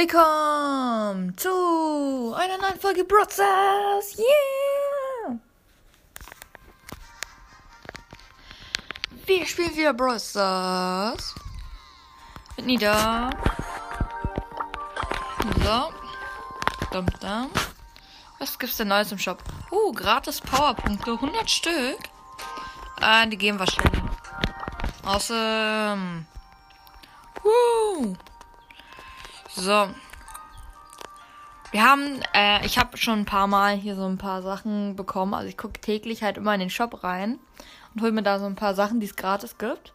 Willkommen zu einer neuen Folge Broadstars. Yeah! Wir spielen wieder Broadstars. Mit Nida. So. Dum -dum. Was gibt's denn Neues im Shop? Uh, gratis Powerpunkte. 100 Stück. Äh, die geben wir schnell. Awesome. Woo. So. Wir haben, äh, ich habe schon ein paar Mal hier so ein paar Sachen bekommen. Also ich gucke täglich halt immer in den Shop rein und hole mir da so ein paar Sachen, die es gratis gibt.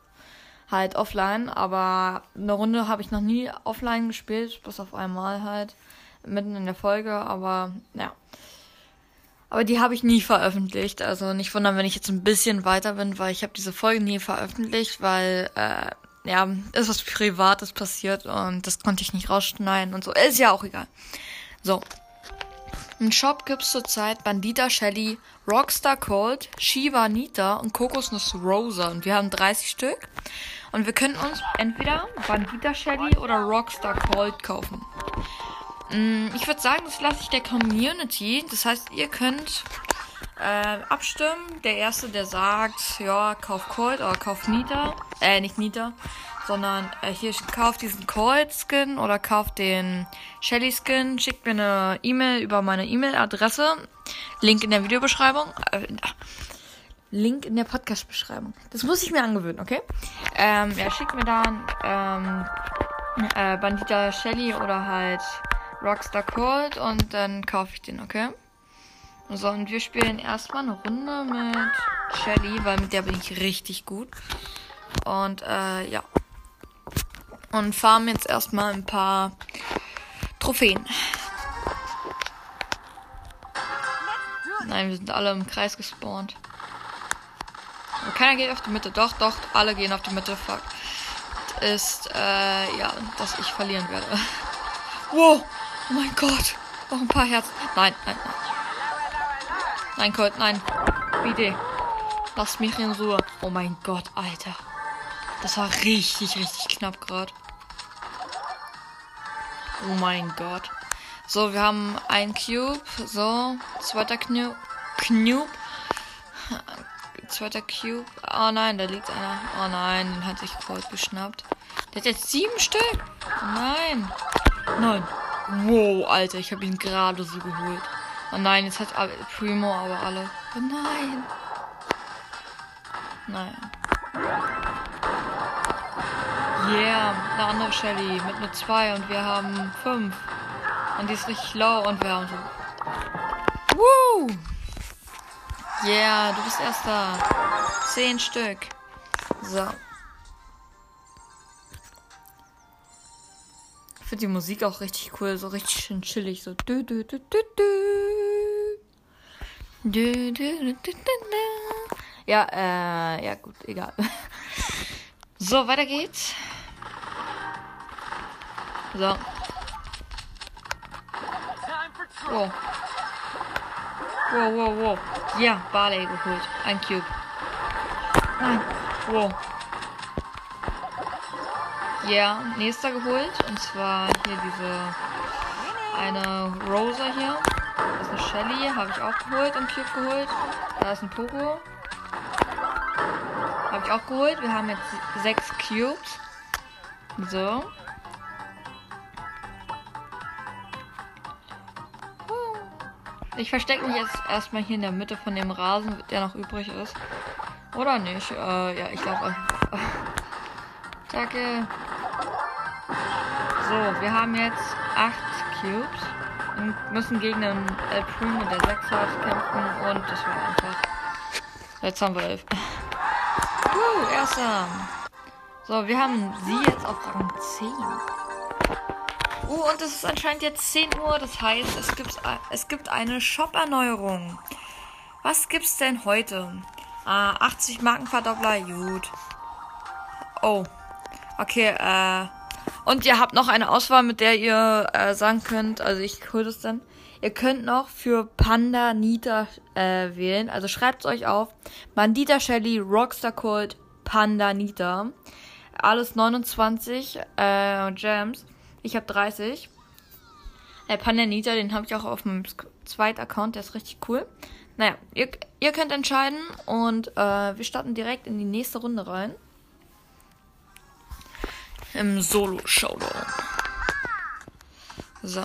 Halt offline, aber eine Runde habe ich noch nie offline gespielt, bis auf einmal halt mitten in der Folge, aber ja. Aber die habe ich nie veröffentlicht. Also nicht wundern, wenn ich jetzt ein bisschen weiter bin, weil ich habe diese Folge nie veröffentlicht, weil äh, ja, ist was Privates passiert und das konnte ich nicht rausschneiden und so. Ist ja auch egal. So. Im Shop gibt's zurzeit Bandita Shelly, Rockstar Cold, Shiva Nita und Kokosnuss Rosa. Und wir haben 30 Stück. Und wir können uns entweder Bandita Shelly oder Rockstar Cold kaufen. Mm, ich würde sagen, das lasse ich der Community. Das heißt, ihr könnt äh, abstimmen. Der erste, der sagt, ja, kauf Colt oder kauf Nita. Äh, nicht Nita, sondern äh, hier kauf diesen Colt Skin oder kauf den Shelly Skin. Schickt mir eine E-Mail über meine E-Mail-Adresse. Link in der Videobeschreibung. Äh, Link in der Podcast-Beschreibung. Das muss ich mir angewöhnen, okay? Ähm, ja, schickt mir dann ähm, äh, Bandita Shelly oder halt Rockstar Cold und dann kaufe ich den, okay? So, und wir spielen erstmal eine Runde mit Shelly, weil mit der bin ich richtig gut. Und äh, ja. Und farmen jetzt erstmal ein paar Trophäen. Nein, wir sind alle im Kreis gespawnt. Aber keiner geht auf die Mitte. Doch, doch, alle gehen auf die Mitte. Fuck. Ist, äh, ja, dass ich verlieren werde. Wow! Oh mein Gott! Noch ein paar Herzen. Nein, nein, nein. Nein, Colt, nein. Bitte. Lass mich in Ruhe. Oh mein Gott, Alter. Das war richtig, richtig knapp gerade. Oh mein Gott. So, wir haben ein Cube. So, zweiter Cube. Cube. Zweiter Cube. Oh nein, da liegt einer. Oh nein, den hat sich Colt geschnappt. Der hat jetzt sieben Stück. Oh nein. Nein. Wow, Alter, ich habe ihn gerade so geholt. Oh nein, jetzt hat Primo aber alle. Oh nein. Nein. Yeah, eine andere Shelly mit nur zwei und wir haben fünf. Und die ist richtig low und wir haben so. Woo! Yeah, du bist erster. Zehn Stück. So. Ich finde die Musik auch richtig cool, so richtig schön chillig, so. Du, du, du, du, du. Ja, äh, ja gut, egal. So, weiter geht's. So. Wow. Wow, wow, wow. Ja, Barley geholt. Ein Cube. Nein. Wow. Ja, nächster geholt. Und zwar hier diese eine Rosa hier. Shelly, habe ich auch geholt und Cube geholt. Da ist ein Pogo. Habe ich auch geholt. Wir haben jetzt sechs Cubes. So. Ich verstecke mich jetzt erstmal hier in der Mitte von dem Rasen, der noch übrig ist. Oder nicht? Äh, ja, ich glaube. Danke. So, wir haben jetzt acht Cubes müssen gegen einen El Primo, der 6 hat, kämpfen und das war einfach. Jetzt haben wir 11. Uh, erster. So, wir haben sie jetzt auf Rang 10. Uh, und es ist anscheinend jetzt 10 Uhr, das heißt, es gibt, es gibt eine Shop-Erneuerung. Was gibt's denn heute? Ah, 80 Markenverdoppler, gut. Oh. Okay, äh. Und ihr habt noch eine Auswahl, mit der ihr äh, sagen könnt, also ich hole das dann. Ihr könnt noch für Panda Nita äh, wählen. Also schreibt es euch auf. Bandita Shelly, Rockstar Cold, Panda Nita. Alles 29 äh, Gems. Ich habe 30. Der Pandanita, den habe ich auch auf meinem zweiten Account, der ist richtig cool. Naja, ihr, ihr könnt entscheiden und äh, wir starten direkt in die nächste Runde rein. Im Solo-Showdown. So.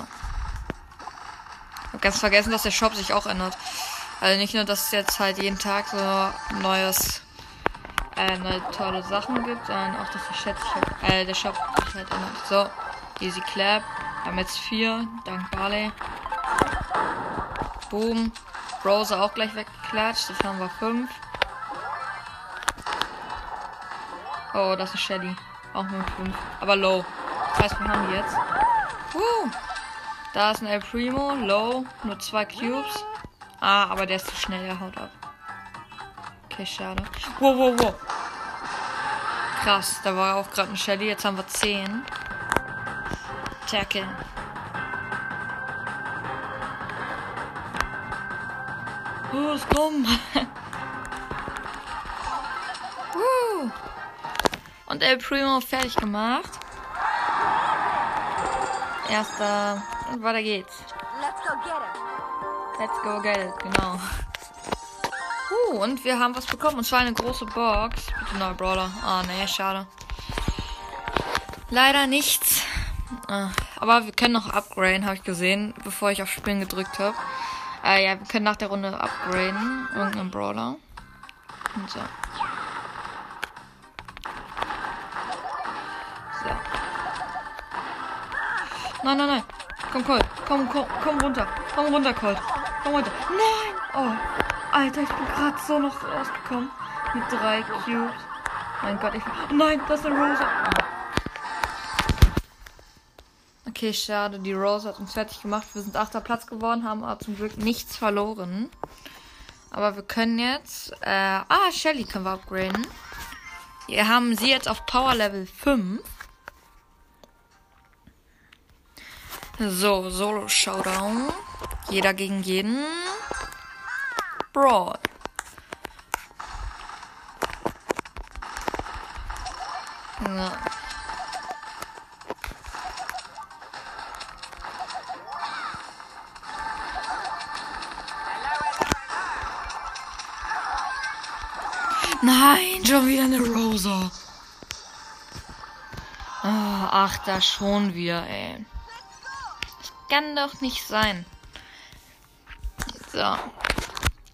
Hab ganz vergessen, dass der Shop sich auch ändert. Also nicht nur, dass es jetzt halt jeden Tag so neues, äh, neue tolle Sachen gibt, sondern auch, dass der, sich halt, äh, der Shop sich halt ändert. So, Easy Clap. Wir haben jetzt vier, dank Barley. Boom. Rose auch gleich weggeklatscht. Das haben wir fünf. Oh, das ist Shelly. Auch nur fünf. Aber low. Das heißt, wir haben die jetzt. Uh. Da ist ein El Primo. Low. Nur zwei Cubes. Ah, aber der ist zu schnell. Er haut ab. Okay, schade. Wow, wow, wow. Krass. Da war auch gerade ein Shelly. Jetzt haben wir zehn. Tackle. Oh, ist Und El Primo fertig gemacht. Erster. Und weiter geht's. Let's go get him. Let's go get it, genau. Uh, und wir haben was bekommen. Und zwar eine große Box. Bitte neuer Brawler. Ah, nee, schade. Leider nichts. Ah, aber wir können noch upgraden, habe ich gesehen, bevor ich auf Spielen gedrückt habe. Äh, ja, wir können nach der Runde upgraden. Irgendeinen Brawler. Und. So. Nein, nein, nein. Komm, Colt. Komm, komm, komm runter. Komm runter, Colt. Komm runter. Nein! Oh. Alter, ich bin gerade so noch rausgekommen. Mit drei Cubes. Mein Gott, ich. Nein, das ist eine Rose. Okay, schade. Die Rose hat uns fertig gemacht. Wir sind achter Platz geworden, haben aber zum Glück nichts verloren. Aber wir können jetzt. Äh, ah, Shelly können wir upgraden. Wir haben sie jetzt auf Power Level 5. So, Solo Showdown. Jeder gegen jeden. Brawl. Ja. Nein, schon wieder eine Rosa. Ah, ach, da schon wieder, ey. Kann doch nicht sein. So.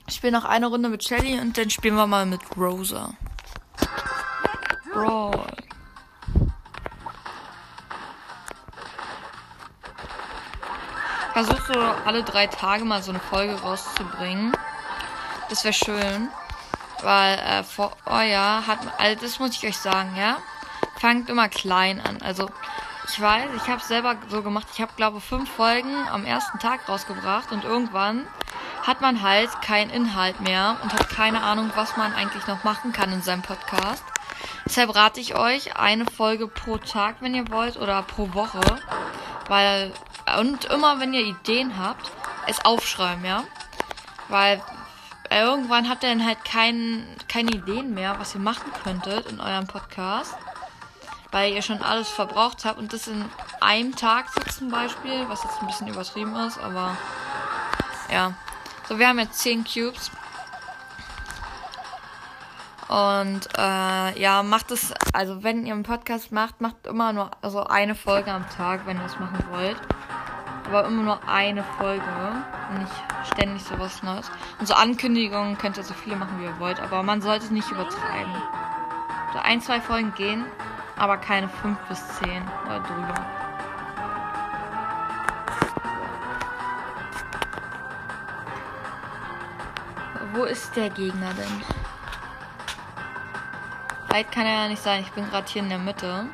Ich spiele noch eine Runde mit Shelly und dann spielen wir mal mit Rosa. Brawl. Versuch so alle drei Tage mal so eine Folge rauszubringen. Das wäre schön. Weil äh, vor oh ja, hat also das muss ich euch sagen, ja. Fangt immer klein an. Also ich weiß, ich habe selber so gemacht. Ich habe glaube fünf Folgen am ersten Tag rausgebracht und irgendwann hat man halt keinen Inhalt mehr und hat keine Ahnung, was man eigentlich noch machen kann in seinem Podcast. Deshalb rate ich euch eine Folge pro Tag, wenn ihr wollt, oder pro Woche, weil und immer wenn ihr Ideen habt, es aufschreiben, ja, weil irgendwann habt ihr dann halt kein, keine Ideen mehr, was ihr machen könntet in eurem Podcast. Weil ihr schon alles verbraucht habt und das in einem Tag zum Beispiel, was jetzt ein bisschen übertrieben ist, aber ja. So, wir haben jetzt 10 Cubes. Und äh, ja, macht es, also wenn ihr einen Podcast macht, macht immer nur also eine Folge am Tag, wenn ihr es machen wollt. Aber immer nur eine Folge. Und nicht ständig sowas Neues. Und so Ankündigungen könnt ihr so viele machen, wie ihr wollt. Aber man sollte es nicht übertreiben. So ein, zwei Folgen gehen, aber keine fünf bis zehn oder drüber. Wo ist der Gegner denn? Weit kann er ja nicht sein. Ich bin gerade hier in der Mitte.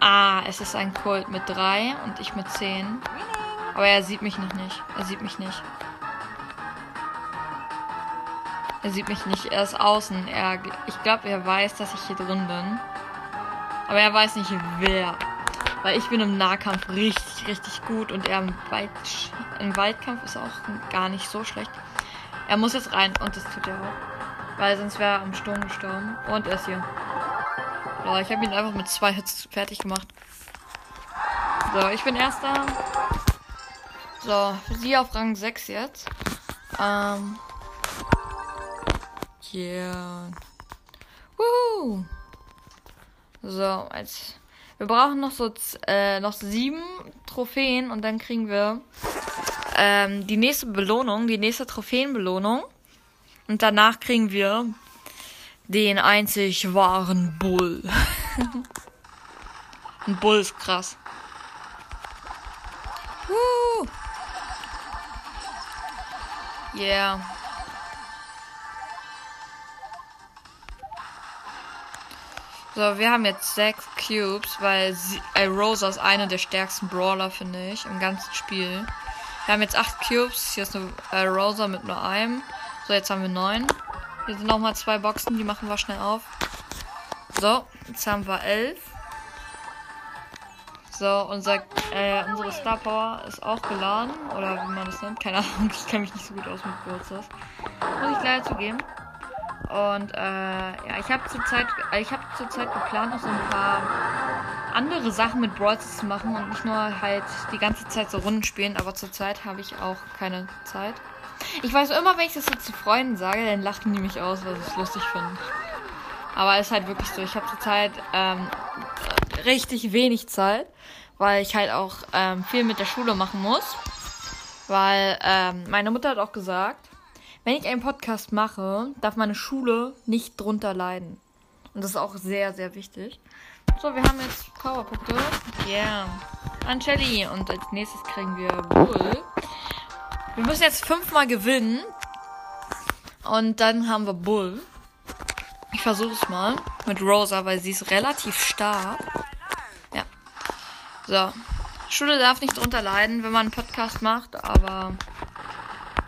Ah, es ist ein Colt mit 3 und ich mit 10. Aber er sieht mich noch nicht. Er sieht mich nicht. Er sieht mich nicht. Er ist außen. Er, ich glaube, er weiß, dass ich hier drin bin. Aber er weiß nicht, wer. Weil ich bin im Nahkampf richtig, richtig gut und er im, Weit, im Waldkampf ist auch gar nicht so schlecht. Er muss jetzt rein und das tut er auch. Weil sonst wäre er am Sturm gestorben. Und er ist hier. Boah, ich habe ihn einfach mit zwei Hits fertig gemacht. So, ich bin erster. So, sie auf Rang 6 jetzt. Ähm. Yeah. Woohoo. So, als wir brauchen noch so äh, noch sieben Trophäen und dann kriegen wir ähm, die nächste Belohnung, die nächste Trophäenbelohnung. Und danach kriegen wir den einzig wahren Bull. Ein Bull ist krass. Woo. Yeah. So, wir haben jetzt sechs Cubes, weil sie, äh, Rosa ist einer der stärksten Brawler, finde ich, im ganzen Spiel. Wir haben jetzt acht Cubes. Hier ist eine äh, Rosa mit nur einem. So, jetzt haben wir neun. Hier sind nochmal zwei Boxen, die machen wir schnell auf. So, jetzt haben wir elf. So, unser, äh, unsere Star Power ist auch geladen. Oder wie man das nennt. Keine Ahnung, ich kenne mich nicht so gut aus mit Geburtstag. Muss ich leider zugeben. Und äh, ja, ich habe zurzeit, äh, ich habe zurzeit geplant, noch so ein paar andere Sachen mit Brawl zu machen und nicht nur halt die ganze Zeit so Runden spielen. Aber zurzeit habe ich auch keine Zeit. Ich weiß immer, wenn ich das so zu Freunden sage, dann lachen die mich aus, was ich lustig finde. Aber es ist halt wirklich so. Ich habe zurzeit ähm, richtig wenig Zeit, weil ich halt auch ähm, viel mit der Schule machen muss. Weil ähm, meine Mutter hat auch gesagt, wenn ich einen Podcast mache, darf meine Schule nicht drunter leiden. Und das ist auch sehr, sehr wichtig. So, wir haben jetzt Powerpunkte. Yeah. Ancelli. Und als nächstes kriegen wir Bull. Wir müssen jetzt fünfmal gewinnen. Und dann haben wir Bull. Ich versuche es mal mit Rosa, weil sie ist relativ stark. Ja. So. Schule darf nicht drunter leiden, wenn man einen Podcast macht, aber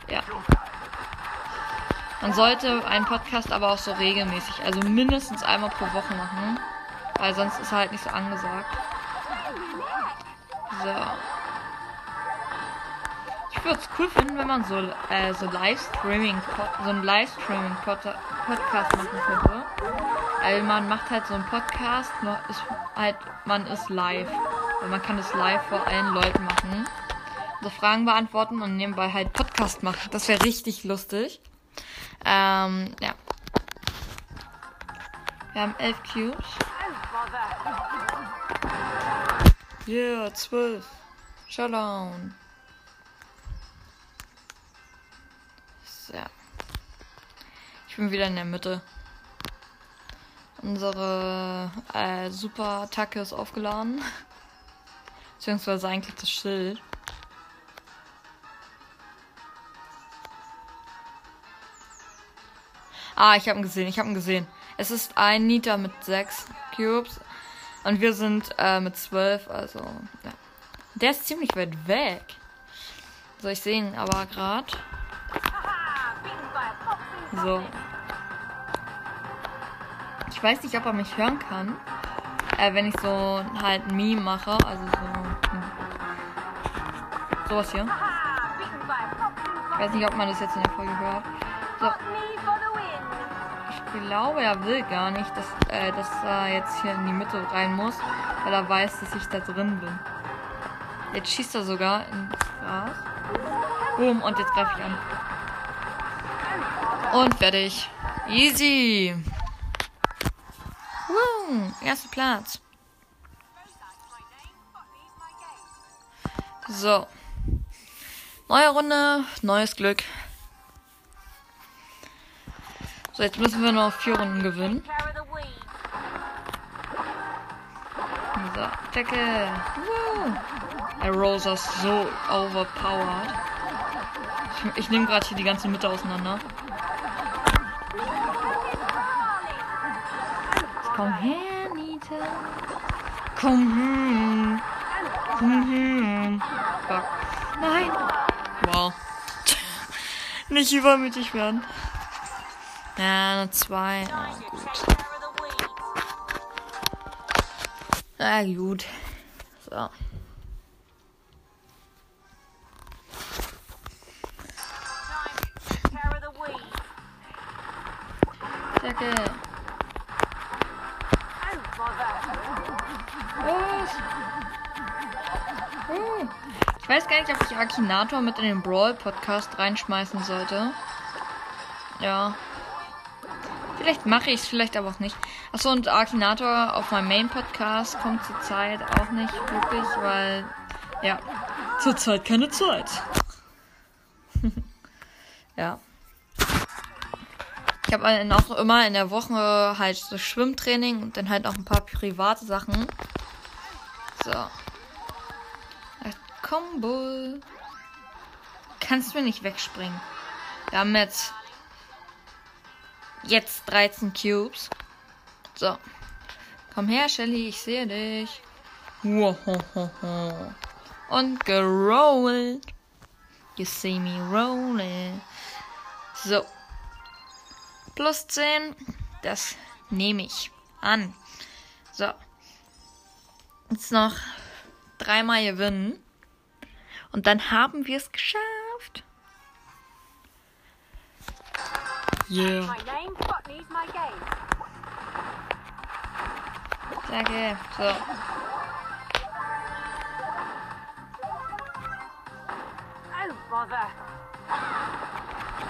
ja. Man sollte einen Podcast aber auch so regelmäßig, also mindestens einmal pro Woche machen, weil sonst ist er halt nicht so angesagt. So. Ich würde es cool finden, wenn man so, äh, so Livestreaming, so einen Livestreaming Podcast machen könnte. Weil man macht halt so einen Podcast, ist halt, man ist live. Und man kann es live vor allen Leuten machen. So Fragen beantworten und nebenbei halt Podcast machen. Das wäre richtig lustig. Ähm, ja. Wir haben elf Cubes. Yeah, zwölf. Showdown. So. Ich bin wieder in der Mitte. Unsere äh, Super-Attacke ist aufgeladen. Beziehungsweise eigentlich das Schild. Ah, ich habe ihn gesehen, ich habe ihn gesehen. Es ist ein Nita mit sechs Cubes und wir sind äh, mit zwölf, also ja. Der ist ziemlich weit weg. So, ich sehe ihn aber gerade. So. Ich weiß nicht, ob er mich hören kann. Äh, wenn ich so halt ein Meme mache. Also so. Hm. Sowas hier. Ich weiß nicht, ob man das jetzt in der Folge hört. So. Ich glaube, er will gar nicht, dass, äh, dass er jetzt hier in die Mitte rein muss, weil er weiß, dass ich da drin bin. Jetzt schießt er sogar ins Gras. Boom, und jetzt greife ich an. Und fertig. Easy. Woo, erster Platz. So. Neue Runde, neues Glück. So, jetzt müssen wir noch vier Runden gewinnen. So, Decke. Woo. Der Rosa ist so overpowered. Ich, ich nehme gerade hier die ganze Mitte auseinander. Komm her, Nita. Komm her. Komm her. Fuck. Nein. Wow. Nicht übermütig werden. Ja, nur zwei. Oh, gut. Na gut. So. Decke. Was? Ich weiß gar nicht, ob ich Akinator mit in den Brawl Podcast reinschmeißen sollte. Ja. Vielleicht mache ich es, vielleicht aber auch nicht. Achso, und Akinator auf meinem Main Podcast kommt zurzeit auch nicht wirklich, weil, ja, zurzeit keine Zeit. ja. Ich habe auch immer in der Woche halt so Schwimmtraining und dann halt auch ein paar private Sachen. So. Komm, Bull. Kannst du nicht wegspringen. Wir haben jetzt jetzt 13 Cubes. So. Komm her, Shelly, ich sehe dich. Und gerollt. You see me rolling. So. Plus 10. Das nehme ich an. So. Jetzt noch dreimal gewinnen. Und dann haben wir es geschafft. Yeah. Danke. So.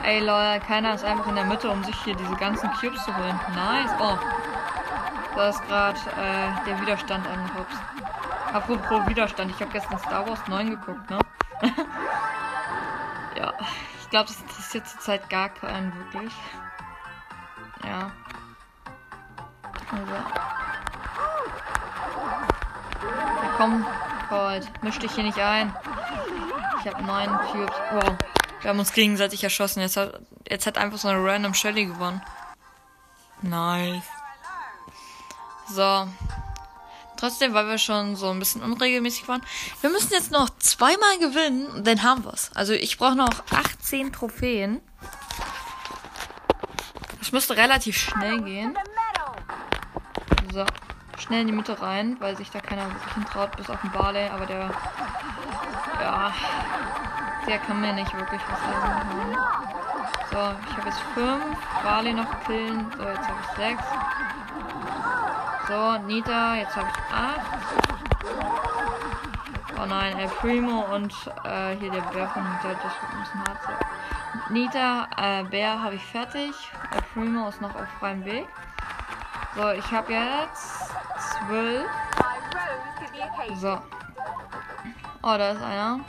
Ey, Leute, keiner ist einfach in der Mitte, um sich hier diese ganzen Cubes zu holen. Nice. Oh. Da ist gerade äh, der Widerstand angehopst. Apropos Widerstand, ich habe gestern Star Wars 9 geguckt, ne? glaube, das interessiert zurzeit gar keinen wirklich. Ja. Also. Ja, komm, Cold. Misch dich hier nicht ein. Ich habe neun Cubes. Wow. Wir haben uns gegenseitig erschossen. Jetzt hat, jetzt hat einfach so eine random Shelly gewonnen. Nice. So. Trotzdem, weil wir schon so ein bisschen unregelmäßig waren. Wir müssen jetzt noch zweimal gewinnen und dann haben wir es. Also ich brauche noch 18 Trophäen. Das müsste relativ schnell gehen. So. Schnell in die Mitte rein, weil sich da keiner wirklich hintraut, bis auf den Barley. Aber der. Ja. Der kann mir nicht wirklich was sagen. So, ich habe jetzt 5. Barley noch killen. So, jetzt habe ich 6. So, Nita, jetzt habe ich 8. Oh nein, El Primo und äh, hier der Bär von Nita, das wird ein bisschen hart. Nita, äh, Bär habe ich fertig. El Primo ist noch auf freiem Weg. So, ich habe jetzt 12. So. Oh, da ist einer.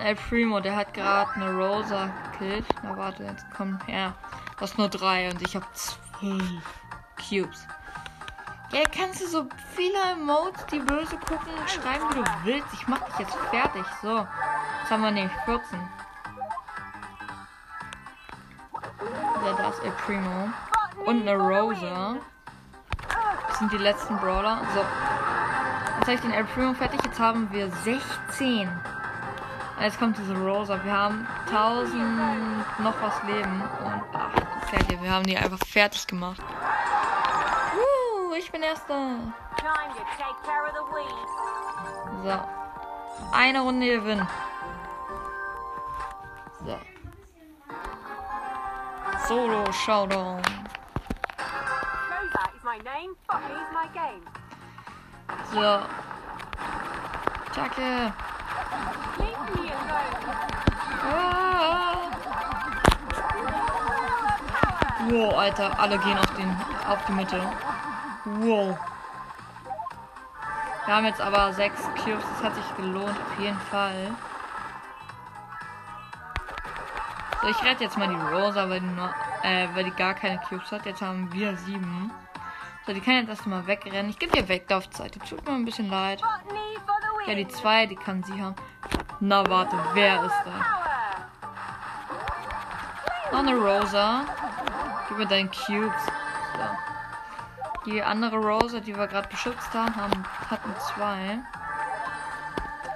El Primo, der hat gerade eine Rosa gekillt. Na warte, jetzt komm her. Das ist nur drei und ich habe 12 Cubes. Ja, kannst du so viele Emotes, die böse gucken, schreiben, wie du willst. Ich mach dich jetzt fertig. So. Jetzt haben wir nämlich 14. Ja, da ist El Primo. Und eine Rosa. Das sind die letzten Brawler. So. Jetzt habe ich den El Primo fertig. Jetzt haben wir 16. Jetzt kommt diese Rosa. Wir haben 1000 noch was Leben. Und ach, fertig. Wir haben die einfach fertig gemacht Erster. So. Eine Runde gewinnen. So. Solo Showdown. So. Jacke. Ah. Wow, Alter, alle gehen auf, den, auf die Mitte. Wow. Wir haben jetzt aber sechs Cubes. Das hat sich gelohnt, auf jeden Fall. So, ich rette jetzt mal die Rosa, weil die, nur, äh, weil die gar keine Cubes hat. Jetzt haben wir sieben. So, die kann jetzt erstmal wegrennen. Ich gebe ihr Weglaufzeit. Die tut mir ein bisschen leid. Ja, die zwei, die kann sie haben. Na, warte, wer ist da? Noch eine Rosa. Gib mir deinen Cubes. Die andere Rosa, die wir gerade beschützt haben, haben, hatten zwei.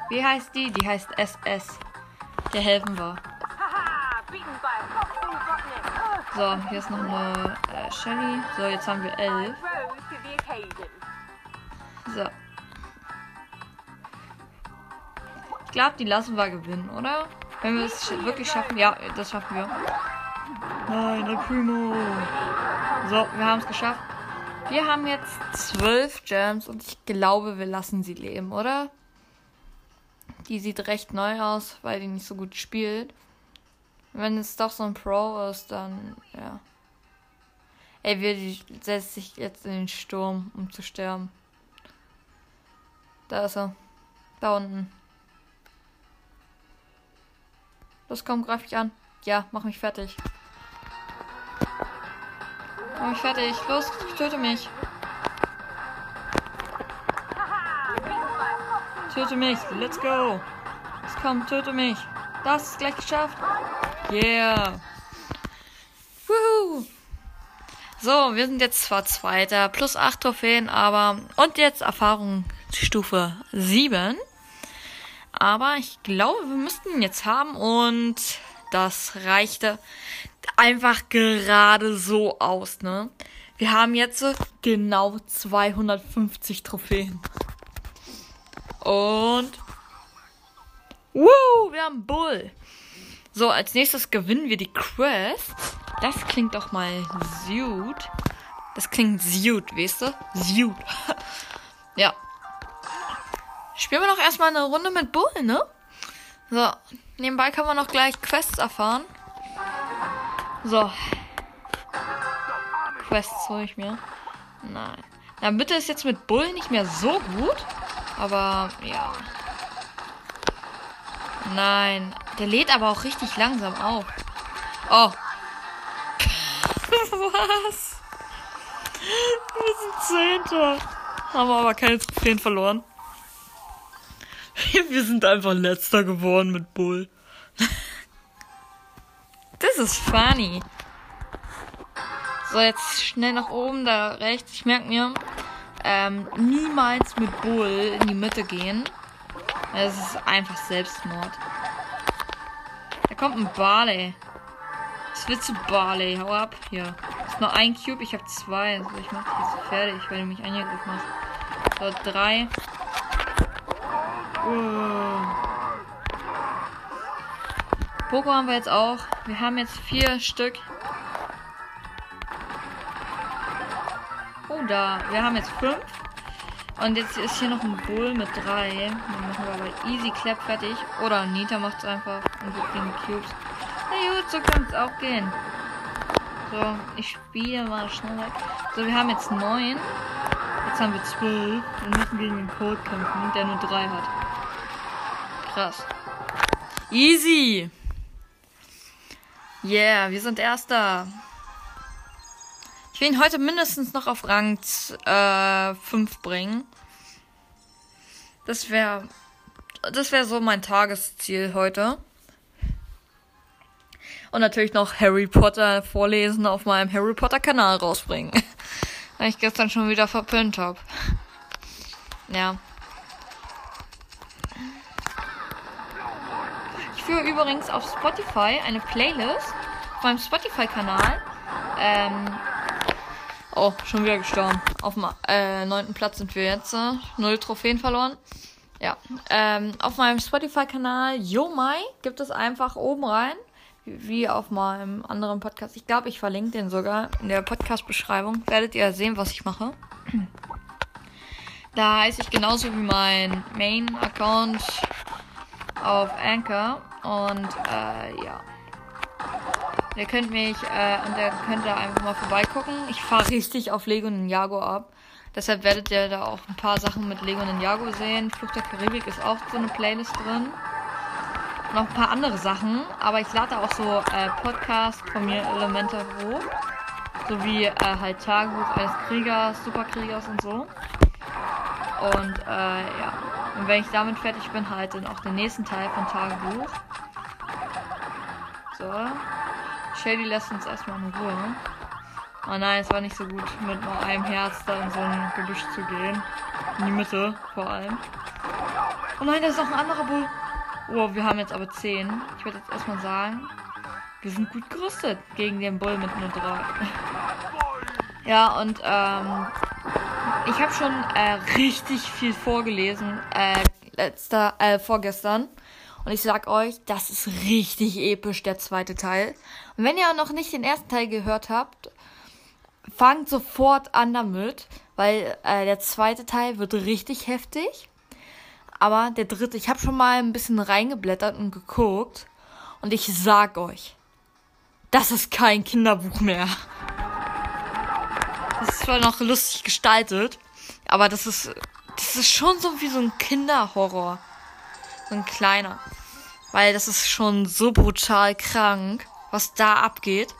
Wie heißt die? Die heißt SS. Der helfen wir. So, hier ist noch eine äh, Shelly. So, jetzt haben wir elf. So. Ich glaube, die lassen wir gewinnen, oder? Wenn wir es wirklich schaffen. Ja, das schaffen wir. Nein, der Primo. So, wir haben es geschafft. Wir haben jetzt zwölf Gems und ich glaube, wir lassen sie leben, oder? Die sieht recht neu aus, weil die nicht so gut spielt. Wenn es doch so ein Pro ist, dann ja. Ey, wir setzt sich jetzt in den Sturm, um zu sterben. Da ist er. Da unten. Los, komm, greif mich an. Ja, mach mich fertig. Mach mich fertig. Los, töte mich. Töte mich. Let's go. Los, komm, töte mich. Das ist gleich geschafft. Yeah. Woohoo. So, wir sind jetzt zwar Zweiter, plus 8 Trophäen, aber. Und jetzt Erfahrung Stufe 7. Aber ich glaube, wir müssten ihn jetzt haben und das reichte einfach gerade so aus, ne? Wir haben jetzt genau 250 Trophäen. Und. Woo, wir haben Bull. So, als nächstes gewinnen wir die Quest. Das klingt doch mal Suit. Das klingt Suit, weißt du? Suit. ja. Spielen wir noch erstmal eine Runde mit Bull, ne? So, nebenbei kann man noch gleich Quests erfahren. So. Quests hole ich mir. Nein. Na, bitte ist jetzt mit Bull nicht mehr so gut. Aber, ja. Nein. Der lädt aber auch richtig langsam auf. Oh. Was? Wir sind Zehnter. Haben aber keine Trophäen verloren. Wir sind einfach letzter geworden mit Bull. Das ist funny. So, jetzt schnell nach oben, da rechts. Ich merke mir, ähm, niemals mit Bull in die Mitte gehen. Das ist einfach Selbstmord. Da kommt ein Barley. Was willst du, Barley? Hau ab. Hier. Ist nur ein Cube, ich habe zwei. Also ich mach dich jetzt fertig, weil du mich angegriffen hast. So, drei. Uh. Poco haben wir jetzt auch. Wir haben jetzt vier Stück. Oh, da. Wir haben jetzt fünf. Und jetzt ist hier noch ein Bull mit drei. Dann machen wir aber easy clap fertig. Oder Nita macht es einfach und wir kriegen Cubes. Na gut, so kann es auch gehen. So, ich spiele mal schnell weg. So, wir haben jetzt neun. Jetzt haben wir zwölf. Wir müssen gegen den Code kämpfen, der nur drei hat. Krass. Easy. Yeah, wir sind Erster. Ich will ihn heute mindestens noch auf Rang äh, 5 bringen. Das wäre das wäre so mein Tagesziel heute. Und natürlich noch Harry Potter vorlesen auf meinem Harry Potter Kanal rausbringen. Weil ich gestern schon wieder verpönt habe. Ja. Führe übrigens auf Spotify eine Playlist auf meinem Spotify-Kanal. Ähm, oh, schon wieder gestorben. Auf dem äh, neunten Platz sind wir jetzt. Äh, null Trophäen verloren. Ja. Ähm, auf meinem Spotify-Kanal Yomai gibt es einfach oben rein. Wie auf meinem anderen Podcast. Ich glaube, ich verlinke den sogar in der Podcast-Beschreibung. Werdet ihr sehen, was ich mache. Da heiße ich genauso wie mein Main-Account auf Anchor. Und äh, ja. Ihr könnt mich, äh, und ihr könnt da einfach mal vorbeigucken. Ich fahre richtig auf Lego Ninjago ab. Deshalb werdet ihr da auch ein paar Sachen mit Lego Ninjago sehen. Flucht der Karibik ist auch so eine Playlist drin. Noch ein paar andere Sachen. Aber ich lade auch so äh, Podcasts von mir Elemente hoch. Sowie äh, halt Tagebuch eines Kriegers, Superkriegers und so. Und äh, ja. Und wenn ich damit fertig bin, halt dann auch den nächsten Teil von Tagebuch. So. Shady lässt uns erstmal in Ruhe. Oh nein, es war nicht so gut, mit nur einem Herz da in so ein Gebüsch zu gehen. In die Mitte vor allem. Oh nein, da ist noch ein anderer Bull. Oh, wir haben jetzt aber 10. Ich würde jetzt erstmal sagen, wir sind gut gerüstet gegen den Bull mit nur 3. ja, und ähm, ich habe schon äh, richtig viel vorgelesen. Äh, letzter, äh, vorgestern. Und ich sag euch, das ist richtig episch, der zweite Teil. Und wenn ihr noch nicht den ersten Teil gehört habt, fangt sofort an damit, weil äh, der zweite Teil wird richtig heftig. Aber der dritte, ich habe schon mal ein bisschen reingeblättert und geguckt. Und ich sag euch, das ist kein Kinderbuch mehr. Das ist zwar noch lustig gestaltet, aber das ist, das ist schon so wie so ein Kinderhorror. So ein kleiner. Weil das ist schon so brutal krank, was da abgeht.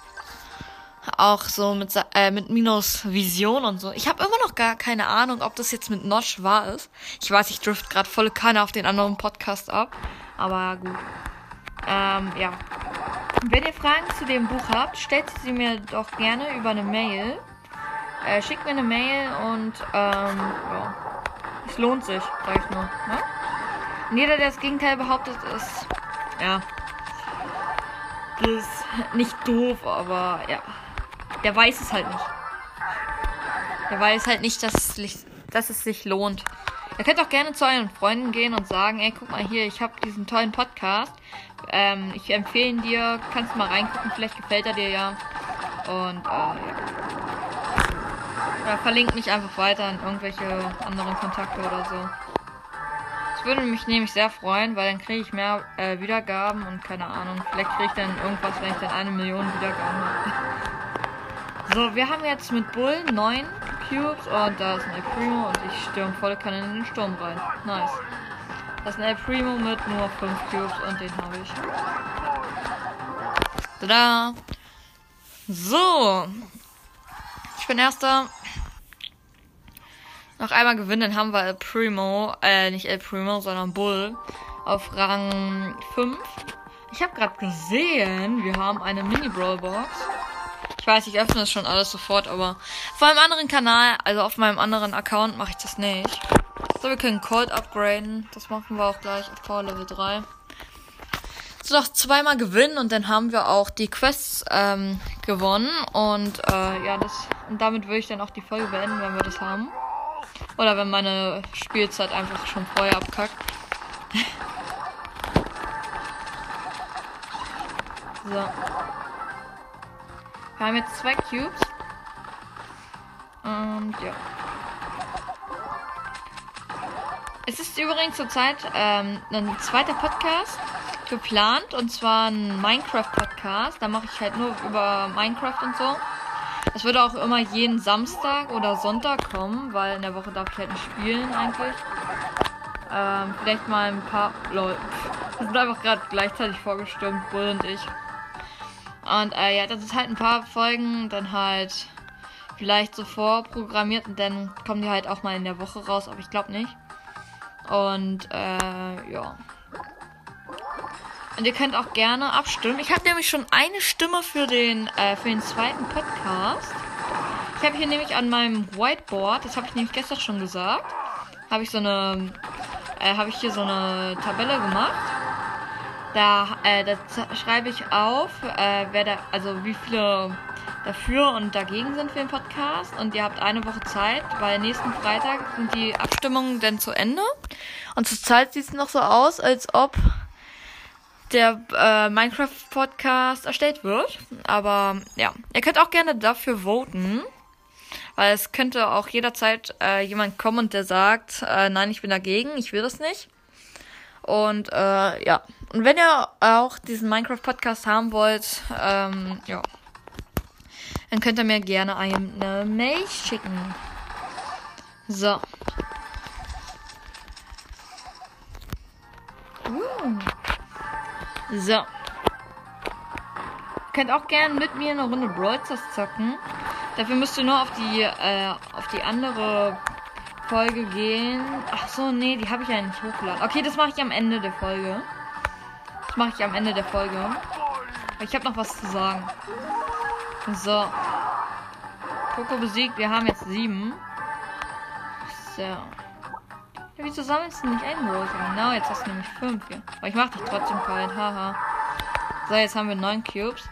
Auch so mit, äh, mit Minus Vision und so. Ich habe immer noch gar keine Ahnung, ob das jetzt mit Notch wahr ist. Ich weiß, ich drift gerade volle Kanne auf den anderen Podcast ab. Aber gut. Ähm, ja. Wenn ihr Fragen zu dem Buch habt, stellt sie mir doch gerne über eine Mail. Äh, schickt mir eine Mail und ähm, ja. Es lohnt sich, sag ich nur. Ne? Und jeder, der das Gegenteil behauptet, ist ja. Ist nicht doof, aber ja. Der weiß es halt nicht. Der weiß halt nicht, dass es, dass es sich lohnt. Ihr könnt auch gerne zu euren Freunden gehen und sagen, ey, guck mal hier, ich habe diesen tollen Podcast. Ähm, ich empfehle ihn dir, kannst du mal reingucken, vielleicht gefällt er dir ja. Und äh, ja. Oder verlinkt mich einfach weiter in irgendwelche anderen Kontakte oder so. Das würde mich nämlich sehr freuen, weil dann kriege ich mehr äh, Wiedergaben und keine Ahnung. Vielleicht kriege ich dann irgendwas, wenn ich dann eine Million Wiedergaben habe. So, wir haben jetzt mit Bull 9 Cubes und da ist ein El Primo und ich stürme volle Kanne in den Sturm rein. Nice. Das ist ein El Primo mit nur 5 Cubes und den habe ich. Tada! So. Ich bin erster. Noch einmal gewinnen, dann haben wir El Primo, äh, nicht El Primo, sondern Bull auf Rang 5. Ich habe gerade gesehen, wir haben eine Mini Brawl Box. Ich weiß, ich öffne das schon alles sofort, aber auf meinem anderen Kanal, also auf meinem anderen Account, mache ich das nicht. So, wir können Cold upgraden. Das machen wir auch gleich auf Power Level 3. So, noch zweimal gewinnen und dann haben wir auch die Quests ähm, gewonnen. Und äh, ja, das und damit würde ich dann auch die Folge beenden, wenn wir das haben. Oder wenn meine Spielzeit einfach schon vorher abkackt. so. Wir haben jetzt zwei Cubes. Und ja. Es ist übrigens zurzeit ähm, ein zweiter Podcast geplant. Und zwar ein Minecraft-Podcast. Da mache ich halt nur über Minecraft und so. Es würde auch immer jeden Samstag oder Sonntag kommen, weil in der Woche darf ich halt nicht spielen eigentlich. Ähm, vielleicht mal ein paar. Lol. Wir sind einfach gerade gleichzeitig vorgestürmt, Bull und ich. Und äh, ja, das ist halt ein paar Folgen dann halt vielleicht so vorprogrammiert und dann kommen die halt auch mal in der Woche raus, aber ich glaube nicht. Und äh, ja. Und ihr könnt auch gerne abstimmen. Ich habe nämlich schon eine Stimme für den, äh, für den zweiten Podcast. Ich habe hier nämlich an meinem Whiteboard, das habe ich nämlich gestern schon gesagt, habe ich so eine, äh, habe ich hier so eine Tabelle gemacht. Da, äh, da schreibe ich auf, äh, wer da, also wie viele dafür und dagegen sind für den Podcast. Und ihr habt eine Woche Zeit, weil nächsten Freitag sind die Abstimmungen dann zu Ende. Und zurzeit sieht es noch so aus, als ob der äh, Minecraft-Podcast erstellt wird. Aber ja, ihr könnt auch gerne dafür voten. Weil es könnte auch jederzeit äh, jemand kommen und der sagt, äh, nein, ich bin dagegen, ich will das nicht. Und äh, ja. Und wenn ihr auch diesen Minecraft-Podcast haben wollt, ähm, ja, dann könnt ihr mir gerne eine Mail schicken. So. So. Könnt auch gerne mit mir eine Runde Brawl zocken. Dafür müsst ihr nur auf die, äh, auf die andere Folge gehen. Ach so, nee, die habe ich ja nicht hochgeladen. Okay, das mache ich am Ende der Folge. Das mache ich am Ende der Folge. Ich habe noch was zu sagen. So. Poco besiegt. Wir haben jetzt sieben. So. Ja, wieso sammelst du nicht Rose? Genau, jetzt hast du nämlich fünf hier. Aber ich mach dich trotzdem kalt. Haha. So, jetzt haben wir neun Cubes.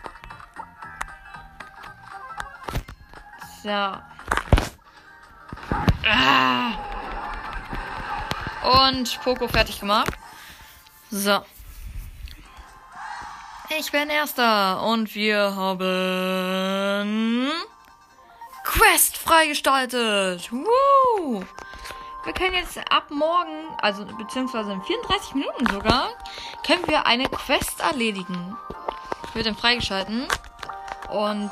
So. Ah. Und Poco fertig gemacht. So. Ich bin erster und wir haben Quest freigestaltet. Woo! Wir können jetzt ab morgen, also beziehungsweise in 34 Minuten sogar, können wir eine Quest erledigen. Wird dann freigeschalten. Und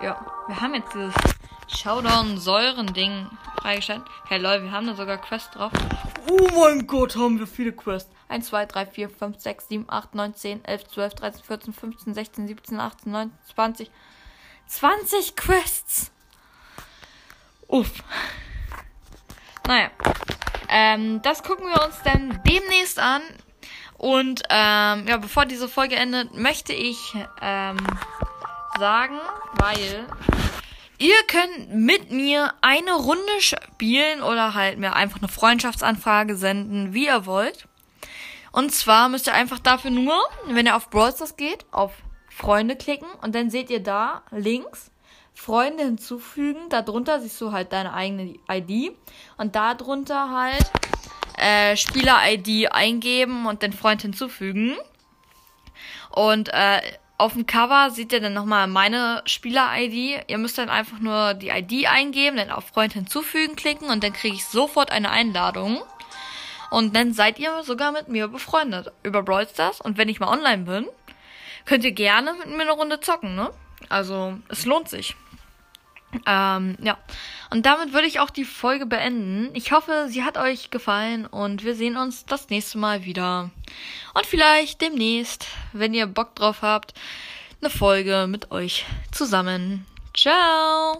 ja, wir haben jetzt dieses Showdown-Säuren-Ding freigeschaltet. Hey Leute, wir haben da sogar Quests drauf. Oh mein Gott, haben wir viele Quests. 1, 2, 3, 4, 5, 6, 7, 8, 9, 10, 11, 12, 13, 14, 15, 16, 17, 18, 19, 20. 20 Quests. Uff. Naja. Ähm, das gucken wir uns dann demnächst an. Und ähm, ja, bevor diese Folge endet, möchte ich ähm, sagen, weil ihr könnt mit mir eine Runde spielen oder halt mir einfach eine Freundschaftsanfrage senden, wie ihr wollt. Und zwar müsst ihr einfach dafür nur, wenn ihr auf Brawl Stars geht, auf Freunde klicken und dann seht ihr da links Freunde hinzufügen. Darunter siehst du halt deine eigene ID und darunter halt äh, Spieler-ID eingeben und den Freund hinzufügen. Und äh, auf dem Cover seht ihr dann nochmal meine Spieler-ID. Ihr müsst dann einfach nur die ID eingeben, dann auf Freund hinzufügen klicken und dann kriege ich sofort eine Einladung. Und dann seid ihr sogar mit mir befreundet über Brawl Stars. Und wenn ich mal online bin, könnt ihr gerne mit mir eine Runde zocken, ne? Also, es lohnt sich. Ähm, ja. Und damit würde ich auch die Folge beenden. Ich hoffe, sie hat euch gefallen und wir sehen uns das nächste Mal wieder. Und vielleicht demnächst, wenn ihr Bock drauf habt, eine Folge mit euch zusammen. Ciao!